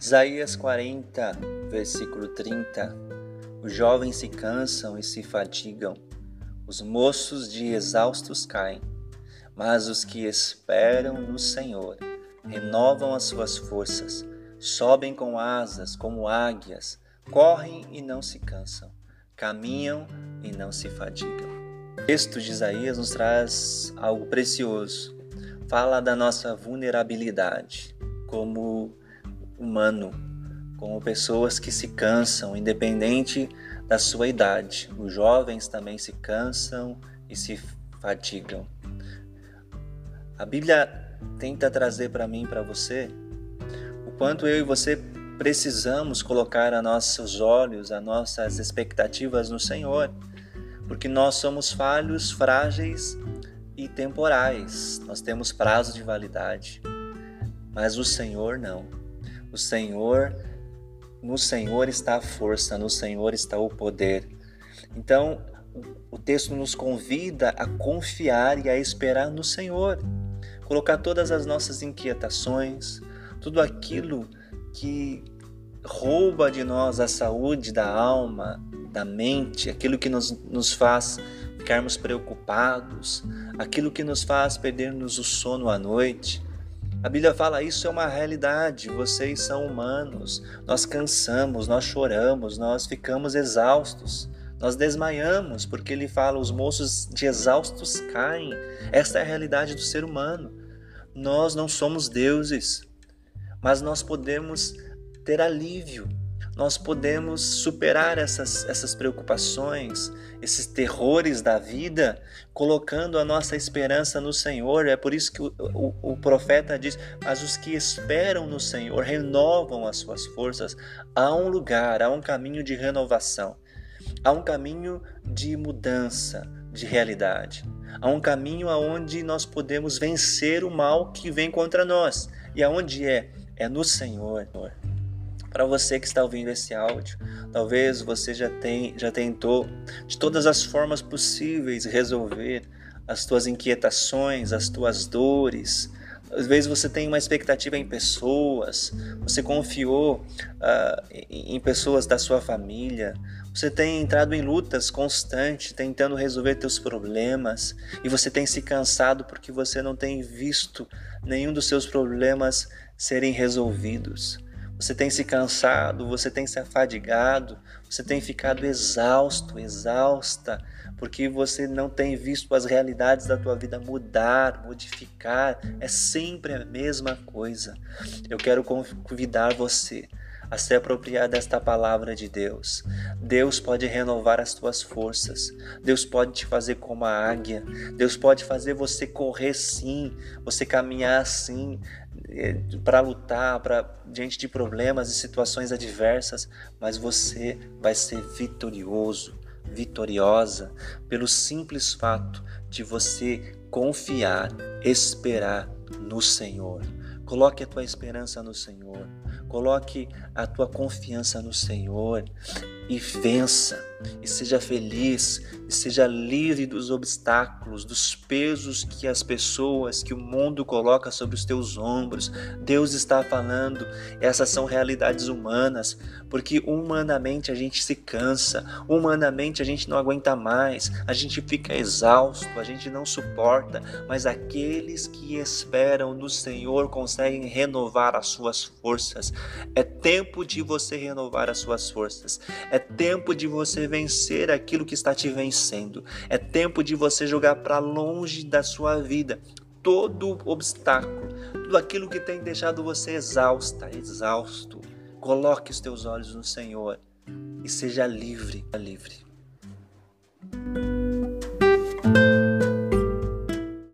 Isaías 40, versículo 30. Os jovens se cansam e se fatigam, os moços de exaustos caem, mas os que esperam no Senhor renovam as suas forças, sobem com asas como águias, correm e não se cansam, caminham e não se fadigam. O texto de Isaías nos traz algo precioso. Fala da nossa vulnerabilidade como humano, como pessoas que se cansam, independente da sua idade. Os jovens também se cansam e se fatigam. A Bíblia tenta trazer para mim para você o quanto eu e você precisamos colocar a nossos olhos, as nossas expectativas no Senhor, porque nós somos falhos, frágeis e temporais. Nós temos prazo de validade, mas o Senhor não. O Senhor, no Senhor está a força, no Senhor está o poder. Então, o texto nos convida a confiar e a esperar no Senhor, colocar todas as nossas inquietações, tudo aquilo que rouba de nós a saúde da alma, da mente, aquilo que nos, nos faz ficarmos preocupados, aquilo que nos faz perdermos o sono à noite, a Bíblia fala isso é uma realidade. Vocês são humanos. Nós cansamos, nós choramos, nós ficamos exaustos. Nós desmaiamos, porque ele fala: os moços de exaustos caem. Esta é a realidade do ser humano. Nós não somos deuses, mas nós podemos ter alívio nós podemos superar essas, essas preocupações, esses terrores da vida, colocando a nossa esperança no Senhor. É por isso que o, o, o profeta diz: Mas os que esperam no Senhor renovam as suas forças. Há um lugar, há um caminho de renovação, há um caminho de mudança de realidade. Há um caminho aonde nós podemos vencer o mal que vem contra nós. E aonde é? É no Senhor. Para você que está ouvindo esse áudio, talvez você já, tem, já tentou de todas as formas possíveis resolver as tuas inquietações, as tuas dores. Às vezes você tem uma expectativa em pessoas, você confiou uh, em pessoas da sua família, você tem entrado em lutas constantes, tentando resolver teus problemas, e você tem se cansado porque você não tem visto nenhum dos seus problemas serem resolvidos. Você tem se cansado, você tem se afadigado, você tem ficado exausto, exausta, porque você não tem visto as realidades da tua vida mudar, modificar. É sempre a mesma coisa. Eu quero convidar você a se apropriar desta palavra de Deus. Deus pode renovar as tuas forças. Deus pode te fazer como a águia. Deus pode fazer você correr sim, você caminhar sim, para lutar, para diante de problemas e situações adversas, mas você vai ser vitorioso, vitoriosa pelo simples fato de você confiar, esperar no Senhor. Coloque a tua esperança no Senhor. Coloque a tua confiança no Senhor e vença, e seja feliz, e seja livre dos obstáculos, dos pesos que as pessoas, que o mundo coloca sobre os teus ombros. Deus está falando, essas são realidades humanas, porque humanamente a gente se cansa, humanamente a gente não aguenta mais, a gente fica exausto, a gente não suporta, mas aqueles que esperam no Senhor conseguem renovar as suas forças. É tempo de você renovar as suas forças. É é tempo de você vencer aquilo que está te vencendo. É tempo de você jogar para longe da sua vida todo obstáculo, tudo aquilo que tem deixado você exausta, exausto. Coloque os teus olhos no Senhor e seja livre, livre.